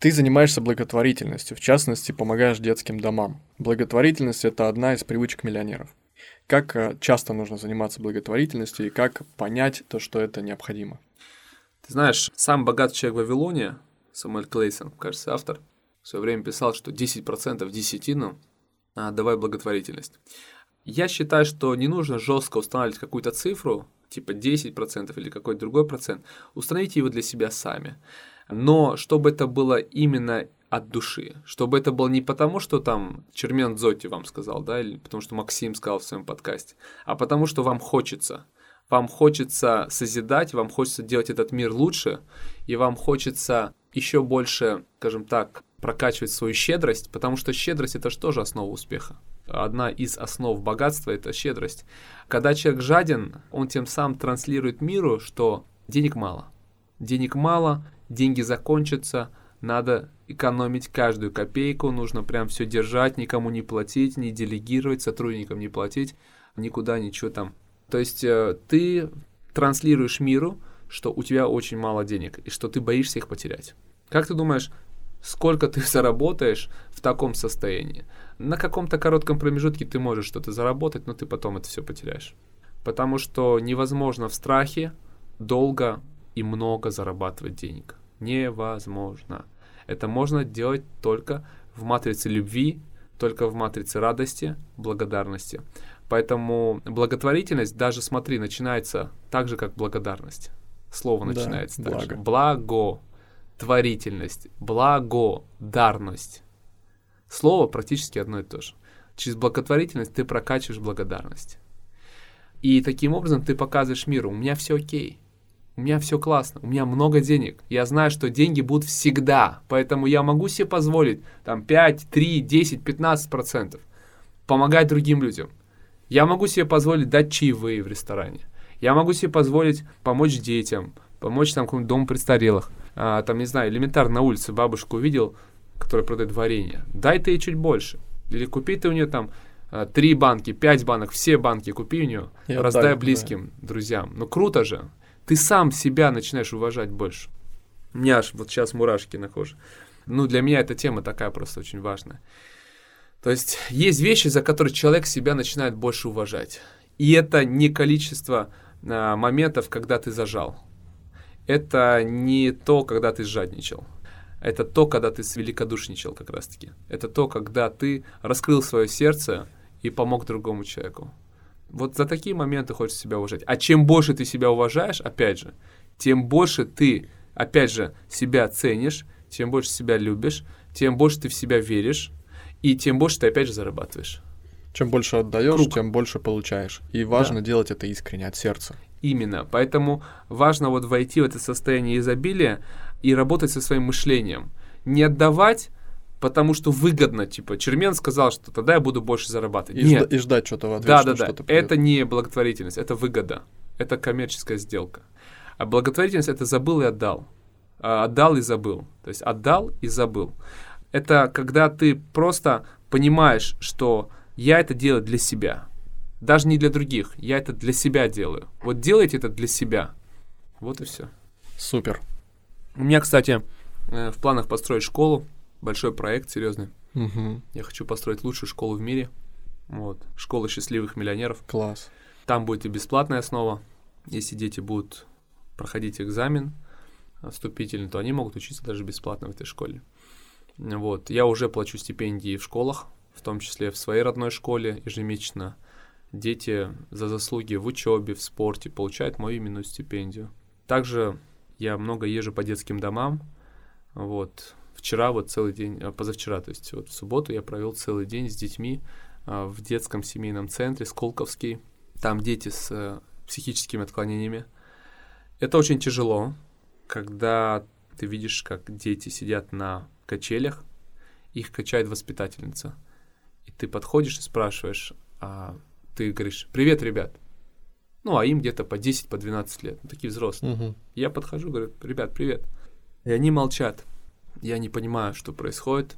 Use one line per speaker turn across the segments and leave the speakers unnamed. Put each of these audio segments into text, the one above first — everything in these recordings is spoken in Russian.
Ты занимаешься благотворительностью, в частности, помогаешь детским домам. Благотворительность – это одна из привычек миллионеров. Как э, часто нужно заниматься благотворительностью и как понять то, что это необходимо?
Ты знаешь, сам богатый человек в Вавилоне, Самуэль Клейсон, кажется, автор, в свое время писал, что 10% десятину а, давай благотворительность. Я считаю, что не нужно жестко устанавливать какую-то цифру, типа 10% или какой-то другой процент. Установите его для себя сами. Но чтобы это было именно от души. Чтобы это было не потому, что там Чермен Зоти вам сказал, да, или потому что Максим сказал в своем подкасте, а потому что вам хочется. Вам хочется созидать, вам хочется делать этот мир лучше, и вам хочется еще больше, скажем так, прокачивать свою щедрость, потому что щедрость это же тоже основа успеха. Одна из основ богатства это щедрость. Когда человек жаден, он тем самым транслирует миру, что денег мало. Денег мало, деньги закончатся, надо экономить каждую копейку, нужно прям все держать, никому не платить, не делегировать, сотрудникам не платить, никуда ничего там. То есть э, ты транслируешь миру, что у тебя очень мало денег и что ты боишься их потерять. Как ты думаешь, сколько ты заработаешь в таком состоянии? На каком-то коротком промежутке ты можешь что-то заработать, но ты потом это все потеряешь. Потому что невозможно в страхе долго и много зарабатывать денег. Невозможно. Это можно делать только в матрице любви, только в матрице радости, благодарности. Поэтому благотворительность, даже смотри, начинается так же, как благодарность. Слово да, начинается так же. Благо, творительность, благодарность. Слово практически одно и то же. Через благотворительность ты прокачиваешь благодарность. И таким образом ты показываешь миру, у меня все окей у меня все классно, у меня много денег. Я знаю, что деньги будут всегда, поэтому я могу себе позволить там 5, 3, 10, 15 процентов помогать другим людям. Я могу себе позволить дать чаевые в ресторане. Я могу себе позволить помочь детям, помочь там какому-нибудь дому престарелых. А, там, не знаю, элементарно на улице бабушку увидел, которая продает варенье. Дай ты ей чуть больше. Или купи ты у нее там а, три банки, пять банок, все банки купи у нее, И раздай отдай, близким, да. друзьям. Ну круто же ты сам себя начинаешь уважать больше. У меня аж вот сейчас мурашки на коже. Ну, для меня эта тема такая просто очень важная. То есть есть вещи, за которые человек себя начинает больше уважать. И это не количество а, моментов, когда ты зажал. Это не то, когда ты жадничал. Это то, когда ты великодушничал как раз-таки. Это то, когда ты раскрыл свое сердце и помог другому человеку. Вот за такие моменты хочется себя уважать. А чем больше ты себя уважаешь, опять же, тем больше ты, опять же, себя ценишь, тем больше себя любишь, тем больше ты в себя веришь, и тем больше ты, опять же, зарабатываешь.
Чем больше отдаешь, Круг. тем больше получаешь. И важно да. делать это искренне, от сердца.
Именно. Поэтому важно вот войти в это состояние изобилия и работать со своим мышлением. Не отдавать, потому что выгодно, типа, Чермен сказал, что тогда я буду больше зарабатывать.
И, Нет. Жда- и ждать что-то в ответ. Да,
да, да. Это не благотворительность, это выгода. Это коммерческая сделка. А благотворительность это забыл и отдал. А, отдал и забыл. То есть отдал и забыл. Это когда ты просто понимаешь, что я это делаю для себя. Даже не для других. Я это для себя делаю. Вот делайте это для себя. Вот и все.
Супер.
У меня, кстати, э, в планах построить школу большой проект серьезный.
Угу.
Я хочу построить лучшую школу в мире. Вот. Школа счастливых миллионеров.
Класс.
Там будет и бесплатная основа. Если дети будут проходить экзамен вступительный, то они могут учиться даже бесплатно в этой школе. Вот. Я уже плачу стипендии в школах, в том числе в своей родной школе ежемесячно. Дети за заслуги в учебе, в спорте получают мою именную стипендию. Также я много езжу по детским домам. Вот вчера вот целый день, а, позавчера, то есть вот в субботу я провел целый день с детьми а, в детском семейном центре Сколковский. Там дети с э, психическими отклонениями. Это очень тяжело, когда ты видишь, как дети сидят на качелях, их качает воспитательница. И ты подходишь и спрашиваешь, а ты говоришь, привет, ребят. Ну, а им где-то по 10, по 12 лет, ну, такие взрослые.
Угу.
Я подхожу, говорю, ребят, привет. И они молчат я не понимаю, что происходит,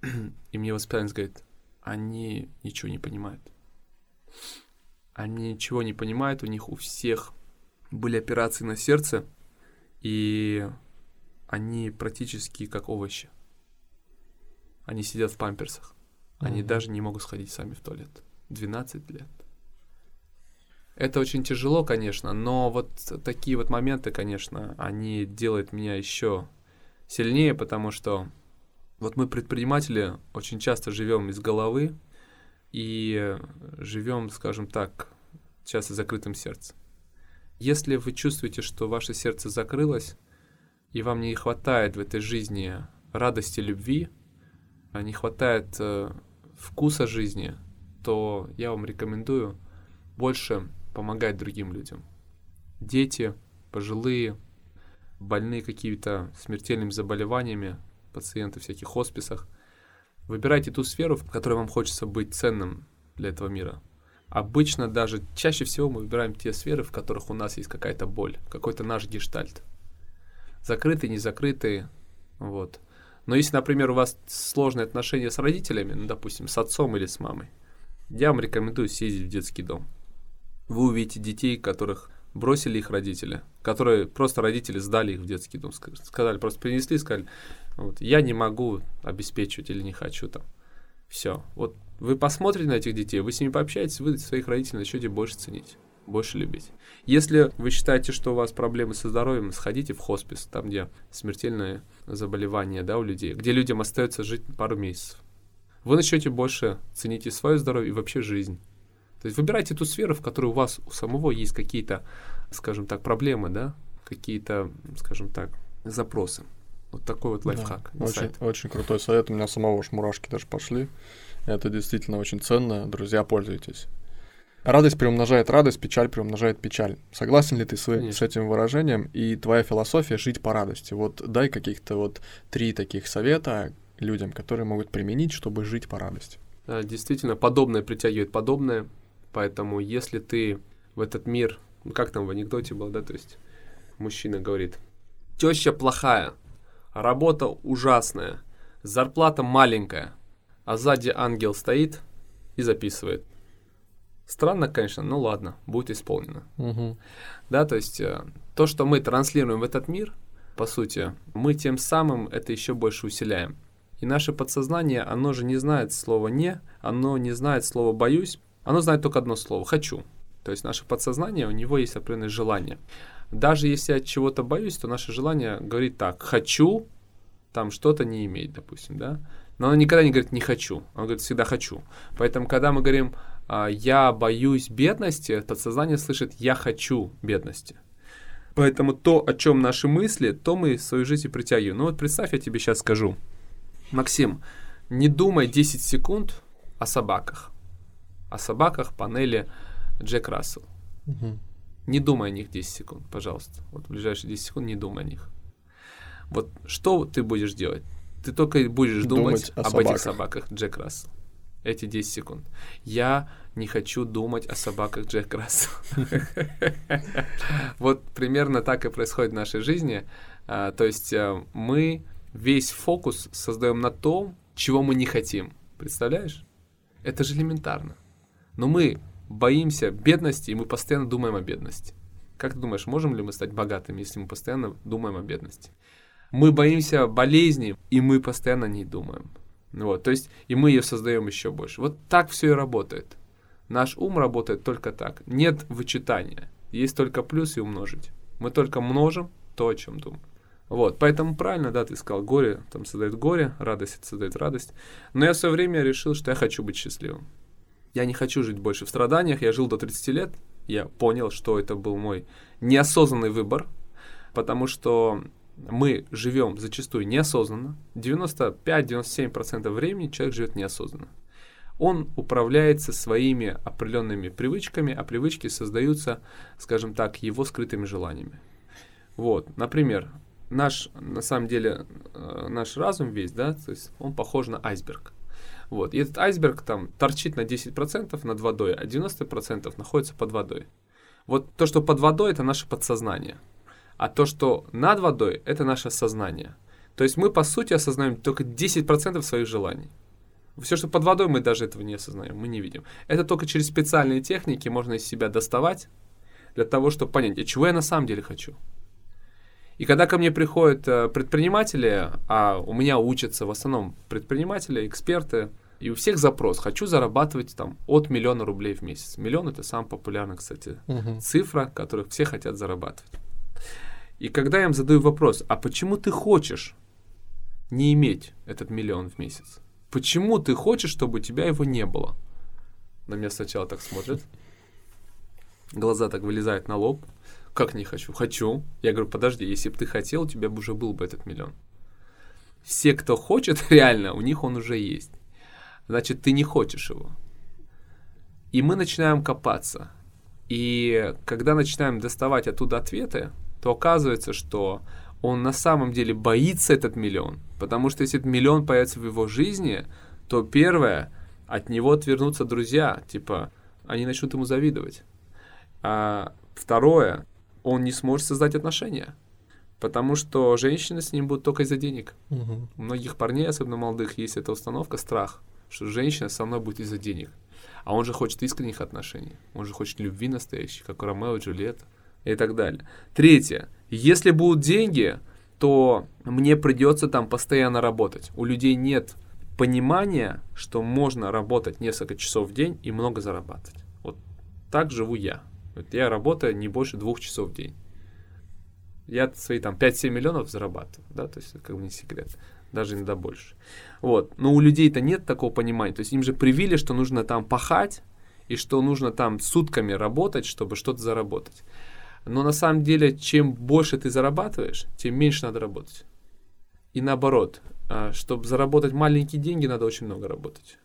и мне воспитательница говорит, они ничего не понимают. Они ничего не понимают, у них у всех были операции на сердце, и они практически как овощи. они сидят в памперсах. Они даже не могут сходить сами в туалет. 12 лет. Это очень тяжело, конечно, но вот такие вот моменты, конечно, они делают меня еще сильнее, потому что вот мы, предприниматели, очень часто живем из головы и живем, скажем так, часто закрытым сердцем. Если вы чувствуете, что ваше сердце закрылось, и вам не хватает в этой жизни радости, любви, а не хватает э, вкуса жизни, то я вам рекомендую больше помогать другим людям. Дети, пожилые, больные какими-то смертельными заболеваниями, пациенты в всяких хосписах. Выбирайте ту сферу, в которой вам хочется быть ценным для этого мира. Обычно даже чаще всего мы выбираем те сферы, в которых у нас есть какая-то боль, какой-то наш гештальт. Закрытый, не закрытый, вот. Но если, например, у вас сложные отношения с родителями, ну, допустим, с отцом или с мамой, я вам рекомендую съездить в детский дом. Вы увидите детей, которых бросили их родители, которые просто родители сдали их в детский дом, сказали, просто принесли, сказали, вот, я не могу обеспечивать или не хочу там. Все. Вот вы посмотрите на этих детей, вы с ними пообщаетесь, вы своих родителей начнете больше ценить, больше любить. Если вы считаете, что у вас проблемы со здоровьем, сходите в хоспис, там, где смертельные заболевания да, у людей, где людям остается жить пару месяцев. Вы начнете больше ценить и свое здоровье, и вообще жизнь. То есть выбирайте ту сферу, в которой у вас у самого есть какие-то, скажем так, проблемы, да, какие-то, скажем так, запросы. Вот такой вот лайфхак.
Да, очень, очень крутой совет. У меня самого уж мурашки даже пошли. Это действительно очень ценно. Друзья, пользуйтесь. Радость приумножает радость, печаль приумножает печаль. Согласен ли ты с, с этим выражением? И твоя философия жить по радости. Вот дай каких-то вот три таких совета людям, которые могут применить, чтобы жить по радости.
Да, действительно, подобное притягивает подобное. Поэтому если ты в этот мир, ну как там в анекдоте было, да, то есть мужчина говорит, теща плохая, работа ужасная, зарплата маленькая, а сзади ангел стоит и записывает. Странно, конечно, но ладно, будет исполнено.
Угу.
Да, то есть э, то, что мы транслируем в этот мир, по сути, мы тем самым это еще больше усиляем. И наше подсознание, оно же не знает слова «не», оно не знает слова «боюсь», оно знает только одно слово «хочу». То есть наше подсознание, у него есть определенное желание. Даже если я чего-то боюсь, то наше желание говорит так «хочу», там что-то не иметь, допустим, да. Но оно никогда не говорит «не хочу», оно говорит всегда «хочу». Поэтому, когда мы говорим а, «я боюсь бедности», подсознание слышит «я хочу бедности». Поэтому то, о чем наши мысли, то мы в свою жизнь притягиваем. Ну вот представь, я тебе сейчас скажу. Максим, не думай 10 секунд о собаках о собаках панели Джек Рассел.
Угу.
Не думай о них 10 секунд, пожалуйста. Вот в ближайшие 10 секунд не думай о них. Вот что ты будешь делать? Ты только будешь думать, думать об собаках. этих собаках Джек Рассел. Эти 10 секунд. Я не хочу думать о собаках Джек Рассел. Вот примерно так и происходит в нашей жизни. А, то есть э, мы весь фокус создаем на том, чего мы не хотим. Представляешь? Это же элементарно. Но мы боимся бедности, и мы постоянно думаем о бедности. Как ты думаешь, можем ли мы стать богатыми, если мы постоянно думаем о бедности? Мы боимся болезни, и мы постоянно о ней думаем. Вот, то есть, и мы ее создаем еще больше. Вот так все и работает. Наш ум работает только так. Нет вычитания. Есть только плюс и умножить. Мы только множим то, о чем думаем. Вот, поэтому правильно, да, ты сказал, горе там создает горе, радость создает радость. Но я в свое время решил, что я хочу быть счастливым я не хочу жить больше в страданиях, я жил до 30 лет, я понял, что это был мой неосознанный выбор, потому что мы живем зачастую неосознанно. 95-97% времени человек живет неосознанно. Он управляется своими определенными привычками, а привычки создаются, скажем так, его скрытыми желаниями. Вот, например, наш, на самом деле, э, наш разум весь, да, то есть он похож на айсберг. Вот. И этот айсберг там торчит на 10% над водой, а 90% находится под водой. Вот то, что под водой, это наше подсознание. А то, что над водой, это наше сознание. То есть мы, по сути, осознаем только 10% своих желаний. Все, что под водой, мы даже этого не осознаем, мы не видим. Это только через специальные техники можно из себя доставать для того, чтобы понять, а чего я на самом деле хочу. И когда ко мне приходят э, предприниматели, а у меня учатся в основном предприниматели, эксперты, и у всех запрос. Хочу зарабатывать там от миллиона рублей в месяц. Миллион это самая популярная, кстати,
Мгм.
цифра, которую все хотят зарабатывать. И когда я им задаю вопрос, а почему ты хочешь не иметь этот миллион в месяц? Почему ты хочешь, чтобы у тебя его не было? На меня сначала так смотрят. Глаза так вылезают на лоб. Как не хочу? Хочу. Я говорю, подожди, если бы ты хотел, у тебя бы уже был бы этот миллион. Все, кто хочет реально, у них он уже есть. Значит, ты не хочешь его. И мы начинаем копаться. И когда начинаем доставать оттуда ответы, то оказывается, что он на самом деле боится этот миллион. Потому что если этот миллион появится в его жизни, то первое, от него отвернутся друзья. Типа, они начнут ему завидовать. А второе, он не сможет создать отношения. Потому что женщины с ним будут только из-за денег.
Мгм.
У многих парней, особенно молодых, есть эта установка, страх, что женщина со мной будет из-за денег. А он же хочет искренних отношений. Он же хочет любви настоящей, как у Ромео и Джульетта и так далее. Третье. Если будут деньги, то мне придется там постоянно работать. У людей нет понимания, что можно работать несколько часов в день и много зарабатывать. Вот так живу я. Вот я работаю не больше двух часов в день. Я свои там 5-7 миллионов зарабатываю, да, то есть это как бы не секрет, даже иногда больше. Вот, но у людей-то нет такого понимания, то есть им же привили, что нужно там пахать, и что нужно там сутками работать, чтобы что-то заработать. Но на самом деле, чем больше ты зарабатываешь, тем меньше надо работать. И наоборот, а, чтобы заработать маленькие деньги, надо очень много работать.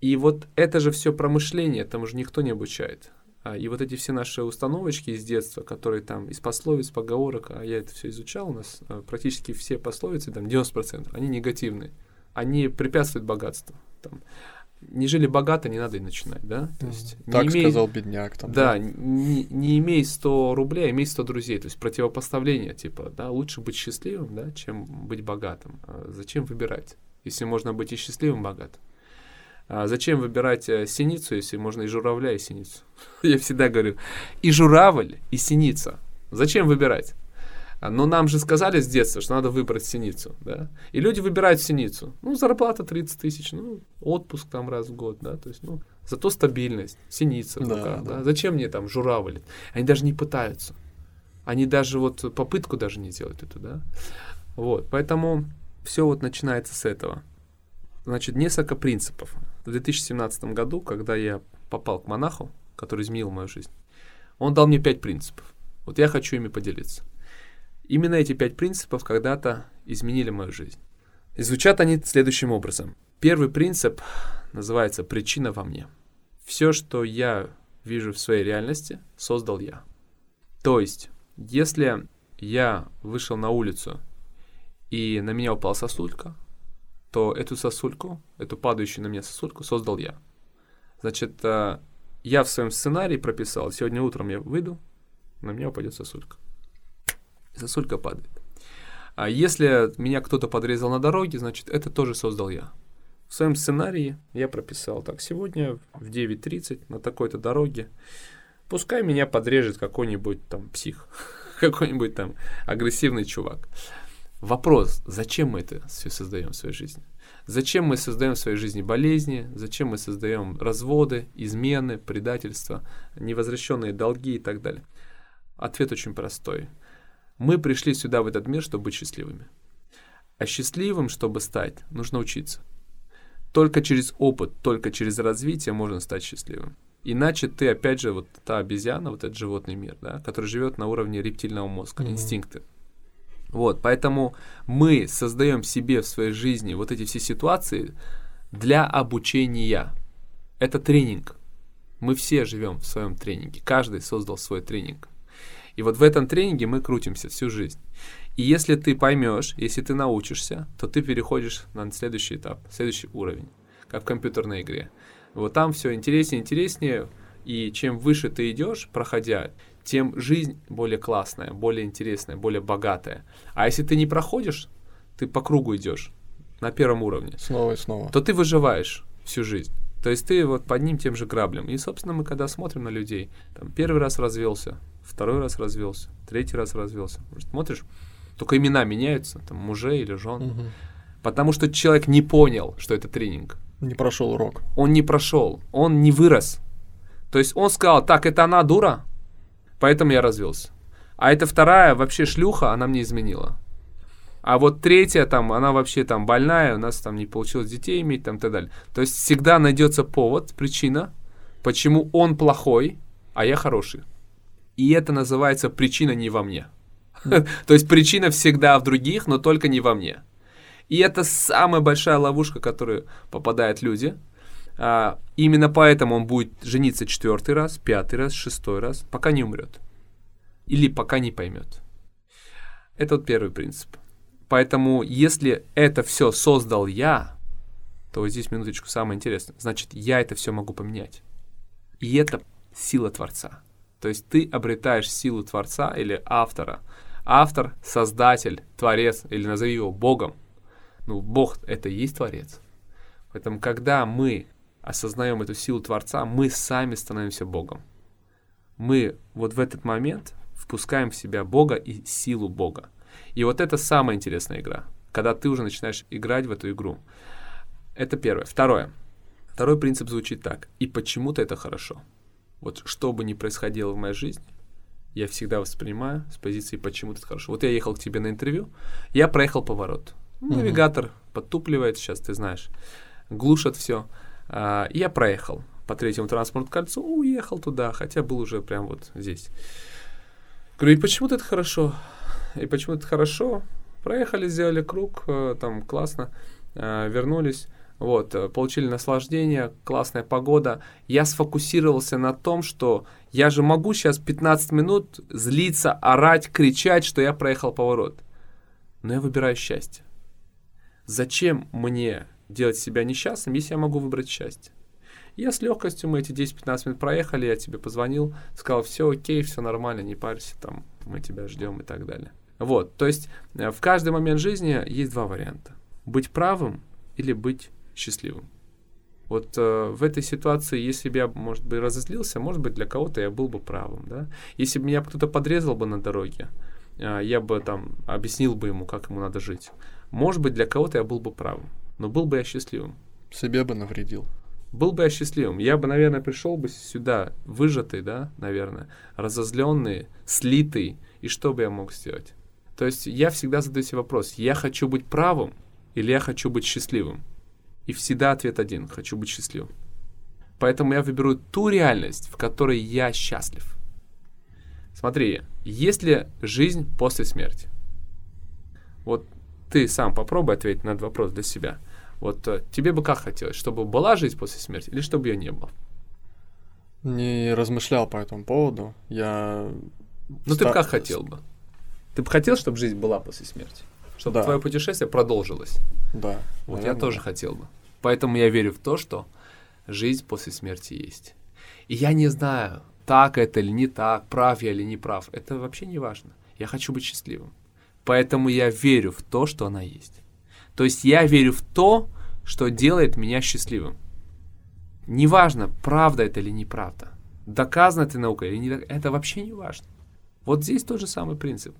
И вот это же все промышление, там уже никто не обучает. А, И вот эти все наши установочки из детства, которые там из пословиц, поговорок, а я это все изучал, у нас а, практически все пословицы, там 90%, они негативные. Они препятствуют богатству. Там, не жили богато, не надо и начинать, да? То есть, не
Так
имей-
сказал бедняк. Там,
да, не, не имей 100 рублей, а имей 100 друзей. То есть противопоставление, типа, да, лучше быть счастливым, да, чем быть богатым. А зачем выбирать, если можно быть и счастливым, и богатым? А зачем выбирать э, синицу, если можно и журавля, и синицу? Я всегда говорю, и журавль, и синица. Зачем выбирать? А, Но нам же сказали с детства, что надо выбрать синицу, да? И люди выбирают синицу. Ну, зарплата 30 тысяч, ну, отпуск там раз в год, да, то есть, ну, зато стабильность, синица
Да,
руках,
да.
да. Зачем мне там журавль? Они даже не пытаются. Они даже вот попытку даже не делают эту, да? Вот, поэтому все вот начинается с этого. Значит, несколько принципов. В 2017 году, когда я попал к монаху, который изменил мою жизнь, он дал мне пять принципов. Вот я хочу ими поделиться. Именно эти пять принципов когда-то изменили мою жизнь. И звучат они следующим образом. Первый принцип называется «причина во мне». Все, что я вижу в своей реальности, создал я. То есть, если я вышел на улицу и на меня упала сосулька, то эту сосульку, эту падающую на меня сосульку создал я. Значит, э, я в своем сценарии прописал, сегодня утром я выйду, на меня упадет сосулька. Сосулька падает. А если меня кто-то подрезал на дороге, значит, это тоже создал я. В своем сценарии я прописал так, сегодня в 9.30 на такой-то дороге, пускай меня подрежет какой-нибудь там псих, какой-нибудь там агрессивный чувак. Вопрос, зачем мы это все создаем в своей жизни? Зачем мы создаем в своей жизни болезни? Зачем мы создаем разводы, измены, предательства, невозвращенные долги и так далее? Ответ очень простой. Мы пришли сюда, в этот мир, чтобы быть счастливыми. А счастливым, чтобы стать, нужно учиться. Только через опыт, только через развитие можно стать счастливым. Иначе ты, опять же, вот та обезьяна, вот этот животный мир, да, который живет на уровне рептильного мозга,
Мгм.
инстинкты. Вот, поэтому мы создаем себе в своей жизни вот эти все ситуации для обучения. Это тренинг. Мы все живем в своем тренинге. Каждый создал свой тренинг. И вот в этом тренинге мы крутимся всю жизнь. И если ты поймешь, если ты научишься, то ты переходишь на следующий этап, следующий уровень, как в компьютерной игре. Вот там все интереснее, интереснее, и чем выше ты идешь, проходя, тем жизнь более классная, более интересная, более богатая. А если ты не проходишь, ты по кругу идешь на первом уровне,
Снова и снова.
то ты выживаешь всю жизнь. То есть ты вот под ним тем же граблем. И, собственно, мы когда смотрим на людей, там первый раз развелся, второй раз развелся, третий раз развелся. Смотришь, Только имена меняются, там, мужей или жен.
Мгм.
Потому что человек не понял, что это тренинг.
Не прошел урок.
Он не прошел, он не вырос. То есть он сказал, так, это она дура, поэтому я развелся. А эта вторая вообще шлюха, она мне изменила. А вот третья там, она вообще там больная, у нас там не получилось детей иметь, там и так далее. То есть всегда найдется повод, причина, почему он плохой, а я хороший. И это называется причина не во мне. То есть причина всегда в других, но только не во мне. И это самая большая ловушка, в которую попадают люди. А, именно поэтому он будет жениться четвертый раз, пятый раз, шестой раз, пока не умрет. Или пока не поймет. Это вот первый принцип. Поэтому, если это все создал я, то вот здесь минуточку самое интересное. Значит, я это все могу поменять. И это сила Творца. То есть ты обретаешь силу Творца или автора. Автор, создатель, творец, или назови его Богом. Ну, Бог — это и есть Творец. Поэтому, когда мы осознаем эту силу Творца, мы сами становимся Богом. Мы вот в этот момент впускаем в себя Бога и силу Бога. И вот это самая интересная игра, когда ты уже начинаешь играть в эту игру. Это первое. Второе. Второй принцип звучит так. И почему-то это хорошо. Вот что бы ни происходило в моей жизни, я всегда воспринимаю с позиции почему-то это хорошо. Вот я ехал к тебе на интервью, я проехал поворот. Навигатор подтупливает, сейчас ты знаешь, глушат все. Я проехал по третьему транспортному кольцу, уехал туда, хотя был уже прям вот здесь. Говорю, и почему-то это хорошо. И почему это хорошо. Проехали, сделали круг, э, там классно, э, вернулись. Вот, э, получили наслаждение, классная погода. Я сфокусировался на том, что я же могу сейчас 15 минут злиться, орать, кричать, что я проехал поворот. Но я выбираю счастье. Зачем мне делать себя несчастным, если я могу выбрать счастье? Я с легкостью, мы эти 10-15 минут проехали, я тебе позвонил, сказал, все окей, все нормально, не парься, там, мы тебя ждем и так далее. Вот, то есть э, в каждый момент жизни есть два варианта. Быть правым или быть счастливым. Вот э, в этой ситуации, если бы я, может быть, разозлился, может быть, для кого-то я был бы правым, да. Если бы меня кто-то подрезал бы на дороге, э, я бы там объяснил бы ему, как ему надо жить. Может быть, для кого-то я был бы правым, но был бы я счастливым.
Себе бы навредил.
Был бы я счастливым. Я бы, наверное, пришел бы сюда выжатый, да, наверное, разозленный, слитый, и что бы я мог сделать? То есть я всегда задаю себе вопрос, я хочу быть правым или я хочу быть счастливым? И всегда ответ один, хочу быть счастливым. Поэтому я выберу ту реальность, в которой я счастлив. Смотри, есть ли жизнь после смерти? Вот ты сам попробуй ответить на этот вопрос для себя. Вот э, тебе бы как хотелось, чтобы была жизнь после смерти или чтобы ее не было?
Не размышлял по этому поводу. Я...
Ну ты бы как хотел бы? Ты бы хотел, чтобы жизнь была после смерти? Чтобы
Да.
твое путешествие продолжилось?
Да.
Вот я
наверное,
тоже
да.
хотел бы. Поэтому я верю в то, что жизнь после смерти есть. И я не знаю, так это или не так, прав я или не прав. Это вообще не важно. Я хочу быть счастливым. Поэтому я верю в то, что она есть. То есть я верю в то, что делает меня счастливым. Неважно, правда это или неправда. Доказано это наукой или не это вообще не важно. Вот здесь тот же самый принцип.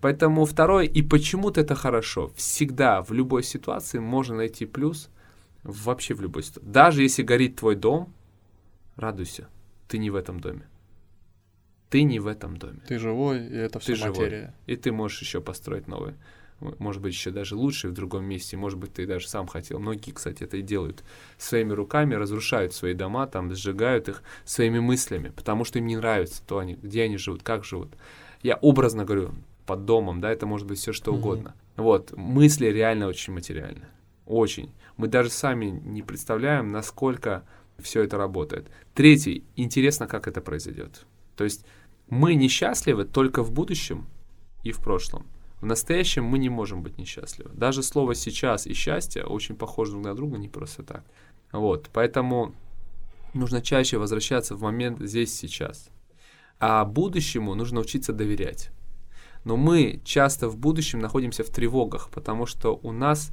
Поэтому второе, и почему-то это хорошо. Всегда, в любой ситуации можно найти плюс вообще в любой ситуации. Даже если горит твой дом, радуйся, ты не в этом доме. Ты не в этом доме.
Ты живой, и это все
Ты живой.
материя.
И ты можешь еще построить новый. Может быть, еще даже лучше в другом месте. Может быть, ты даже сам хотел. Многие, кстати, это и делают. Своими руками разрушают свои дома, там, сжигают их своими мыслями, потому что им не нравится то, они, где они живут, как живут. Я образно говорю, под домом, да, это может быть все что
Мгм.
угодно. Вот, мысли реально очень материальны. Очень. Мы даже сами не представляем, насколько все это работает. Третий, интересно, как это произойдет. То есть мы несчастливы только в будущем и в прошлом. В настоящем мы не можем быть несчастливы. Даже слово «сейчас» и «счастье» очень похожи друг на друга не просто так. Вот, поэтому нужно чаще возвращаться в момент здесь, сейчас. А будущему нужно учиться доверять. Но мы часто в будущем находимся в тревогах, потому что у нас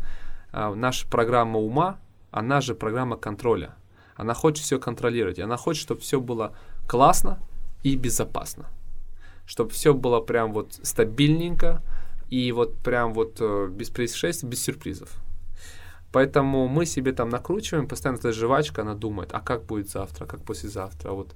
а, наша программа ума, она же программа контроля. Она хочет все контролировать. Она хочет, чтобы все было классно и безопасно. Чтобы все было прям вот стабильненько И вот прям вот э, без происшествий, без сюрпризов. Поэтому мы себе там накручиваем, постоянно эта жвачка, она думает, а как будет завтра, как послезавтра, а вот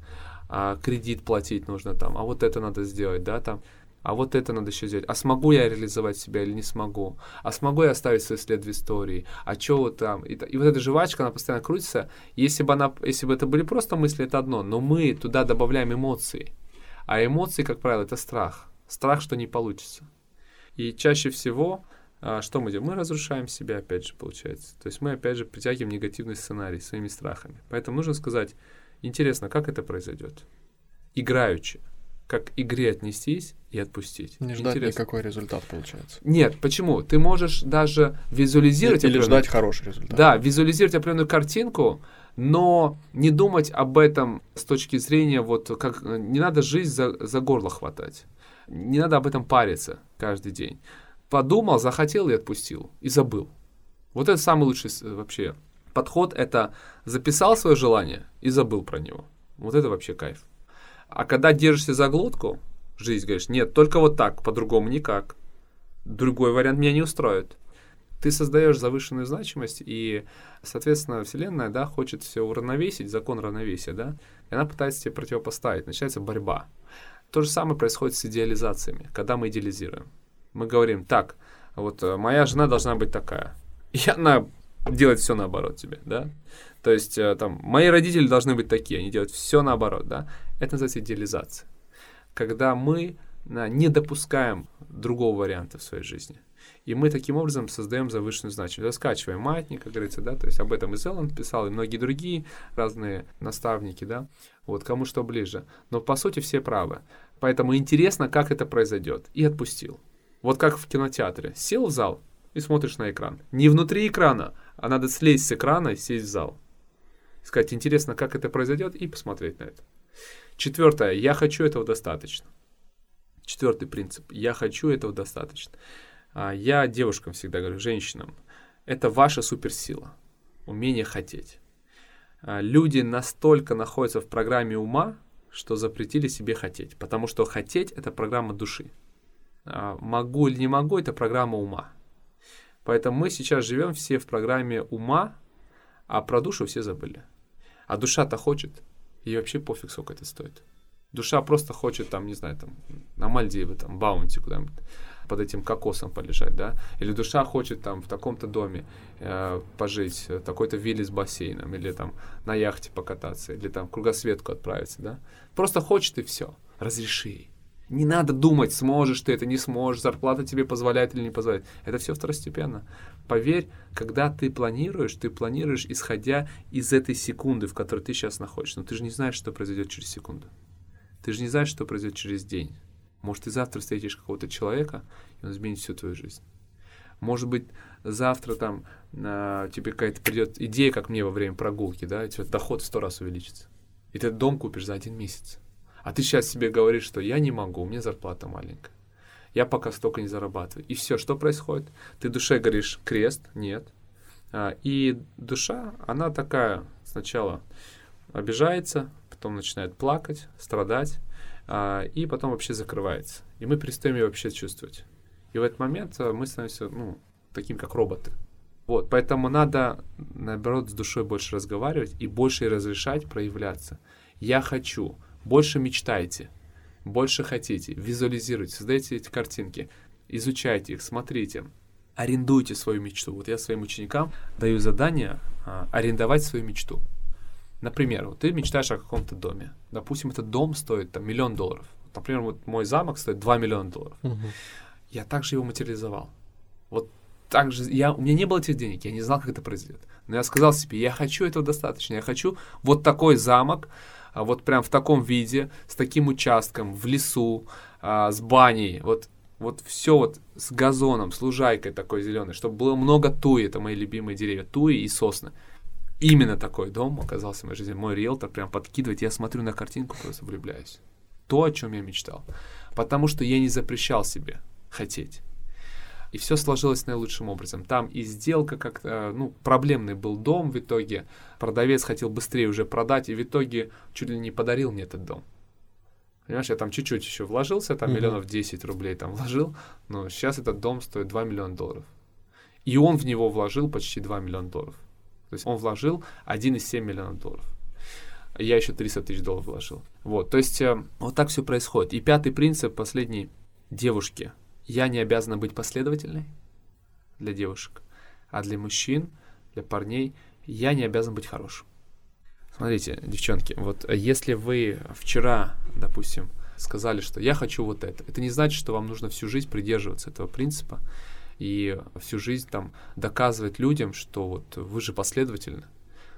а, кредит платить нужно там, а вот это надо сделать, да, там, а вот это надо еще сделать, а смогу я реализовать себя или не смогу, а смогу я оставить свой след в истории, а что вот там, и, и вот эта жвачка, она постоянно крутится, если бы, она, если бы это были просто мысли, это одно, но мы туда добавляем эмоции, а эмоции, как правило, это страх, страх, что не получится. И чаще всего а что мы делаем? Мы разрушаем себя, опять же, получается. То есть мы, опять же, притягиваем негативный сценарий своими страхами. Поэтому нужно сказать, интересно, как это произойдет? Играючи. Как к игре отнестись и отпустить.
Не ждать Интересно. никакой результат, получается.
Нет, почему? Ты можешь даже визуализировать...
Или, или ждать хороший результат.
Да, визуализировать определенную картинку, но не думать об этом с точки зрения, вот как не надо жизнь за, за горло хватать. Не надо об этом париться каждый день подумал, захотел и отпустил, и забыл. Вот это самый лучший вообще подход, это записал свое желание и забыл про него. Вот это вообще кайф. А когда держишься за глотку, жизнь говоришь, нет, только вот так, по-другому никак. Другой вариант меня не устроит. Ты создаешь завышенную значимость, и, соответственно, Вселенная, да, хочет все уравновесить, закон равновесия, да, и она пытается тебе противопоставить, начинается борьба. То же самое происходит с идеализациями, когда мы идеализируем мы говорим, так, вот э, моя жена должна быть такая. И она делает все наоборот тебе, да? То есть, э, там, мои родители должны быть такие, они делают все наоборот, да? Это называется идеализация. Когда мы не допускаем другого варианта в своей жизни. И мы таким образом создаем завышенную значимость. Скачиваем маятник, как говорится, да, то есть об этом и Зеланд писал, и многие другие разные наставники, да, вот кому что ближе. Но по сути все правы. Поэтому интересно, как это произойдет. И отпустил. Вот как в кинотеатре. Сел в зал и смотришь на экран. Не внутри экрана, а надо слезть с экрана и сесть в зал. Сказать, интересно, как это произойдет, и посмотреть на это. Четвертое. Я хочу этого достаточно. Четвертый принцип. Я хочу этого достаточно. А, я девушкам всегда говорю, женщинам, это ваша суперсила. Умение хотеть. А, люди настолько находятся в программе ума, что запретили себе хотеть. Потому что хотеть — это программа души. А, могу или не могу, это программа ума. Поэтому мы сейчас живем все в программе ума, а про душу все забыли. А душа-то хочет, и вообще пофиг, сколько это стоит. Душа просто хочет там, не знаю, там, на Мальдивы, там, Баунти куда-нибудь под этим кокосом полежать, да, или душа хочет там в таком-то доме э, пожить, такой-то вилле с бассейном, или там на яхте покататься, или там кругосветку отправиться, да, просто хочет и все, разреши ей. Не надо думать, сможешь ты это, не сможешь, зарплата тебе позволяет или не позволяет. Это все второстепенно. Поверь, когда ты планируешь, ты планируешь, исходя из этой секунды, в которой ты сейчас находишься. Но ты же не знаешь, что произойдет через секунду. Ты же не знаешь, что произойдет через день. Может, ты завтра встретишь какого-то человека, и он изменит всю твою жизнь. Может быть, завтра там э, тебе какая-то придет идея, как мне во время прогулки, да, и тебе доход в сто раз увеличится. И ты дом купишь за один месяц. А ты сейчас себе говоришь, что я не могу, у меня зарплата маленькая. Я пока столько не зарабатываю. И все, что происходит? Ты душе говоришь крест, нет. А, и душа, она такая сначала обижается, потом начинает плакать, страдать, а, и потом вообще закрывается. И мы перестаем ее вообще чувствовать. И в этот момент а, мы становимся, ну, таким как роботы. Вот, поэтому надо, наоборот, с душой больше разговаривать и больше разрешать проявляться. Я хочу, больше мечтайте, больше хотите, визуализируйте, создайте эти картинки, изучайте их, смотрите, арендуйте свою мечту. Вот я своим ученикам даю задание а, арендовать свою мечту. Например, вот ты мечтаешь о каком-то доме. Допустим, этот дом стоит там миллион долларов. Например, вот мой замок стоит 2 миллиона долларов. Угу. Я также его материализовал. Вот так же, я, у меня не было этих денег, я не знал, как это произойдет. Но я сказал себе, я хочу этого достаточно, я хочу вот такой замок, а вот прям в таком виде, с таким участком, в лесу, а, с баней, вот, вот все вот с газоном, с лужайкой такой зеленой, чтобы было много туи, это мои любимые деревья, туи и сосны. Именно такой дом оказался в моей жизни. Мой риэлтор прям подкидывает, я смотрю на картинку, просто влюбляюсь. То, о чем я мечтал. Потому что я не запрещал себе хотеть. И все сложилось наилучшим образом. Там и сделка как-то, ну, проблемный был дом в итоге. Продавец хотел быстрее уже продать, и в итоге чуть ли не подарил мне этот дом. Понимаешь, я там чуть-чуть еще вложился, там
Мгм.
миллионов 10 рублей там вложил, но сейчас этот дом стоит 2 миллиона долларов. И он в него вложил почти 2 миллиона долларов. То есть он вложил 1,7 миллиона долларов. Я еще 300 тысяч долларов вложил. Вот, то есть э, вот так все происходит. И пятый принцип, последний, девушки. Я не обязана быть последовательной для девушек, а для мужчин, для парней, я не обязан быть хорошим. Смотрите, девчонки, вот э, если вы вчера, допустим, сказали, что я хочу вот это, это не значит, что вам нужно всю жизнь придерживаться этого принципа и всю жизнь там доказывать людям, что вот вы же последовательны.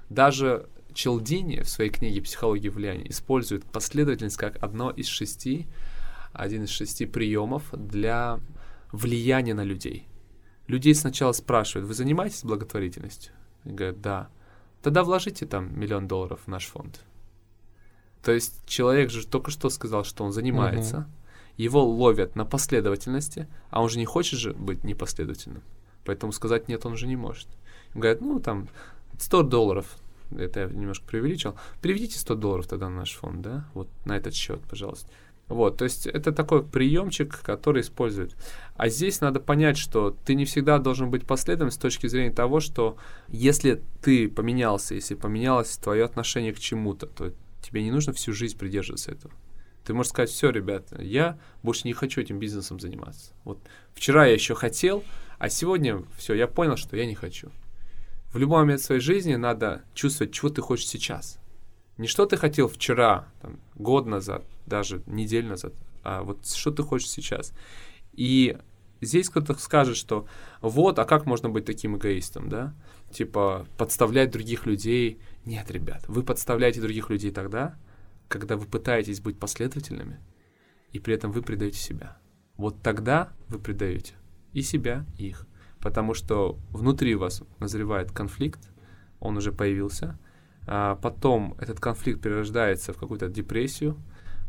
Даже Челдини в своей книге «Психология влияния» использует последовательность как одно из шести, один из шести приемов для влияния на людей. Людей сначала спрашивают, вы занимаетесь благотворительностью? И говорят, да. Тогда вложите там миллион долларов в наш фонд. То есть человек же только что сказал, что он занимается, его ловят на последовательности, а он же не хочет же быть непоследовательным. Поэтому сказать нет он же не может. Им говорят, ну там 100 долларов, это я немножко преувеличил, переведите 100 долларов тогда на наш фонд, да, вот на этот счет, пожалуйста. Вот, то есть это такой приемчик, который используют. А здесь надо понять, что ты не всегда должен быть последовательным с точки зрения того, что если ты поменялся, если поменялось твое отношение к чему-то, то тебе не нужно всю жизнь придерживаться этого. Ты можешь сказать, все, ребята, я больше не хочу этим бизнесом заниматься. Вот вчера я еще хотел, а сегодня все, я понял, что я не хочу. В любой момент своей жизни надо чувствовать, чего ты хочешь сейчас. Не что ты хотел вчера, там, год назад, даже неделю назад, а вот что ты хочешь сейчас. И здесь кто-то скажет, что вот, а как можно быть таким эгоистом, да? Типа подставлять других людей. Нет, ребят, вы подставляете других людей тогда, когда вы пытаетесь быть последовательными, и при этом вы предаете себя. Вот тогда вы предаете и себя, и их. Потому что внутри вас назревает конфликт, он уже появился, а потом этот конфликт перерождается в какую-то депрессию,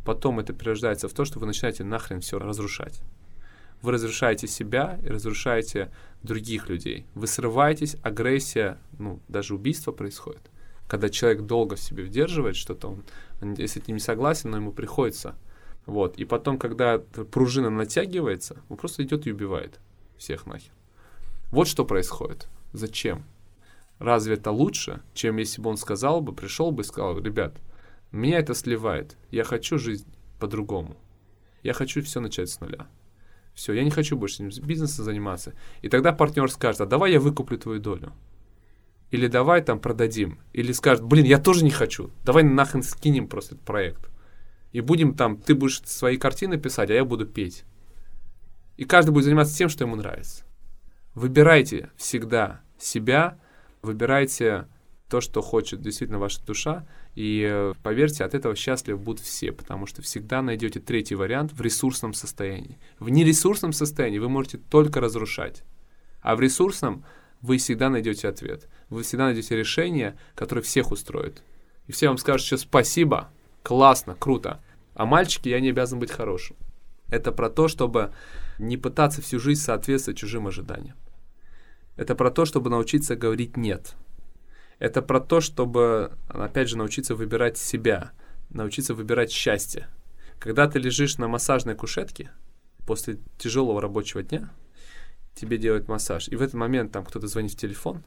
потом это перерождается в то, что вы начинаете нахрен все разрушать. Вы разрушаете себя и разрушаете других людей. Вы срываетесь, агрессия, ну, даже убийство происходит. Когда человек долго в себе удерживает что-то, он, он если ты не согласен, но ему приходится. Вот. И потом, когда пружина натягивается, он просто идет и убивает всех нахер. Вот что происходит. Зачем? Разве это лучше, чем если бы он сказал бы, пришел бы и сказал, ребят, меня это сливает, я хочу жизнь по-другому. Я хочу все начать с нуля. Все, я не хочу больше бизнесом заниматься. И тогда партнер скажет, а давай я выкуплю твою долю. Или давай там продадим. Или скажет, блин, я тоже не хочу. Давай нахрен скинем просто этот проект. И будем там, ты будешь свои картины писать, а я буду петь. И каждый будет заниматься тем, что ему нравится. Выбирайте всегда себя, выбирайте то, что хочет действительно ваша душа, и э, поверьте, от этого счастливы будут все, потому что всегда найдете третий вариант в ресурсном состоянии. В нересурсном состоянии вы можете только разрушать, а в ресурсном вы всегда найдете ответ. Вы всегда найдете решение, которое всех устроит. И все вам скажут сейчас спасибо, классно, круто. А мальчики, я не обязан быть хорошим. Это про то, чтобы не пытаться всю жизнь соответствовать чужим ожиданиям. Это про то, чтобы научиться говорить «нет». Это про то, чтобы, опять же, научиться выбирать себя, научиться выбирать счастье. Когда ты лежишь на массажной кушетке после тяжелого рабочего дня, тебе делают массаж, и в этот момент там кто-то звонит в телефон,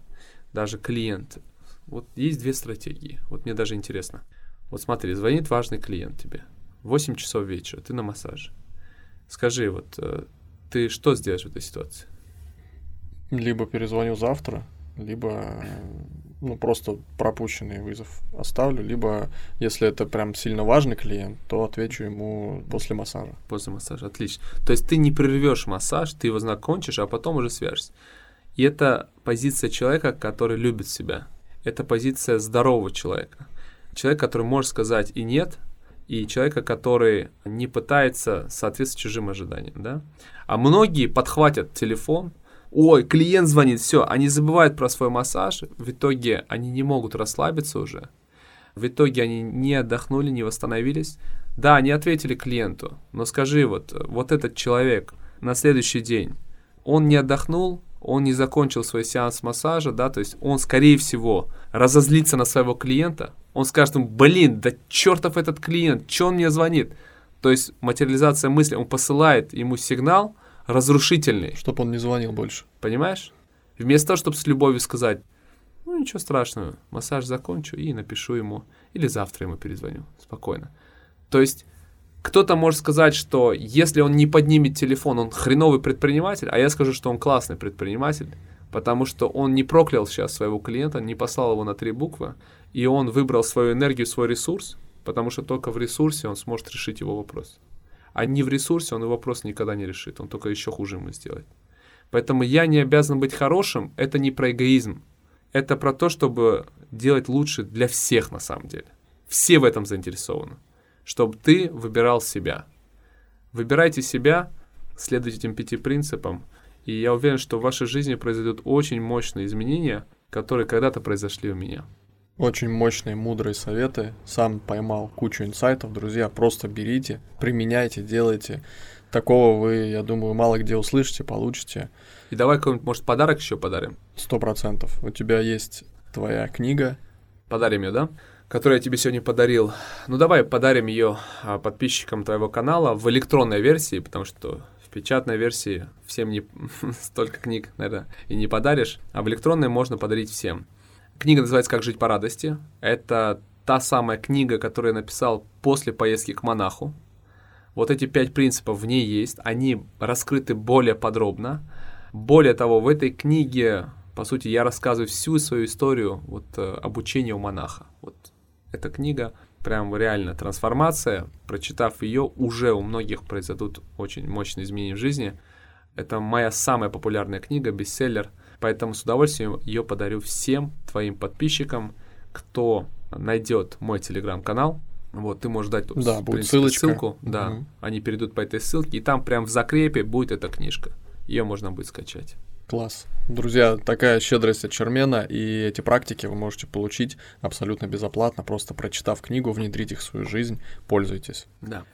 даже клиент. Вот есть две стратегии. Вот мне даже интересно. Вот смотри, звонит важный клиент тебе. 8 часов вечера, ты на массаже. Скажи, вот э, ты что сделаешь в этой ситуации?
Либо перезвоню завтра, либо ну, просто пропущенный вызов оставлю, либо, если это прям сильно важный клиент, то отвечу ему после массажа.
После массажа, отлично. То есть ты не прервешь массаж, ты его закончишь, а потом уже свяжешься. И это позиция человека, который любит себя. Это позиция здорового человека. Человек, который может сказать и нет, и человека, который не пытается соответствовать чужим ожиданиям, да. А многие подхватят телефон, ой, клиент звонит, все, они забывают про свой массаж, в итоге они не могут расслабиться уже, в итоге они не отдохнули, не восстановились. Да, они ответили клиенту, но скажи, вот, вот этот человек на следующий день, он не отдохнул, он не закончил свой сеанс массажа, да, то есть он, скорее всего, разозлится на своего клиента, он скажет ему, блин, да чертов этот клиент, что он мне звонит? То есть материализация мысли, он посылает ему сигнал разрушительный.
Чтобы он не звонил больше.
Понимаешь? Вместо того, чтобы с любовью сказать, ну ничего страшного, массаж закончу и напишу ему, или завтра ему перезвоню, спокойно. То есть кто-то может сказать, что если он не поднимет телефон, он хреновый предприниматель, а я скажу, что он классный предприниматель, потому что он не проклял сейчас своего клиента, не послал его на три буквы, и он выбрал свою энергию, свой ресурс, потому что только в ресурсе он сможет решить его вопрос. А не в ресурсе он его вопрос никогда не решит, он только еще хуже ему сделает. Поэтому я не обязан быть хорошим, это не про эгоизм, это про то, чтобы делать лучше для всех на самом деле. Все в этом заинтересованы чтобы ты выбирал себя. Выбирайте себя, следуйте этим пяти принципам, и я уверен, что в вашей жизни произойдут очень мощные изменения, которые когда-то произошли у меня.
Очень мощные, мудрые советы. Сам поймал кучу инсайтов. Друзья, просто берите, применяйте, делайте. Такого вы, я думаю, мало где услышите, получите.
И давай какой-нибудь, может, подарок еще подарим?
Сто процентов. У тебя есть твоя книга.
Подарим ее, да? которую я тебе сегодня подарил. Ну, давай подарим ее а, подписчикам твоего канала в электронной версии, потому что в печатной версии всем не столько книг, наверное, и не подаришь, а в электронной можно подарить всем. Книга называется «Как жить по радости». Это та самая книга, которую я написал после поездки к монаху. Вот эти пять принципов в ней есть, они раскрыты более подробно. Более того, в этой книге, по сути, я рассказываю всю свою историю вот, э, обучения у монаха. Вот эта книга прям реально трансформация. Прочитав ее, уже у многих произойдут очень мощные изменения в жизни. Это моя самая популярная книга, бестселлер. Поэтому с удовольствием ее подарю всем твоим подписчикам, кто найдет мой телеграм-канал. Вот, ты можешь дать
да, в будет принципе,
ссылку. Да, угу. они перейдут по этой ссылке, и там прям в закрепе будет эта книжка. Ее можно будет скачать.
Класс. Друзья, такая щедрость от Чермена, и эти практики вы можете получить абсолютно безоплатно, просто прочитав книгу, внедрить их в свою жизнь, пользуйтесь.
Да.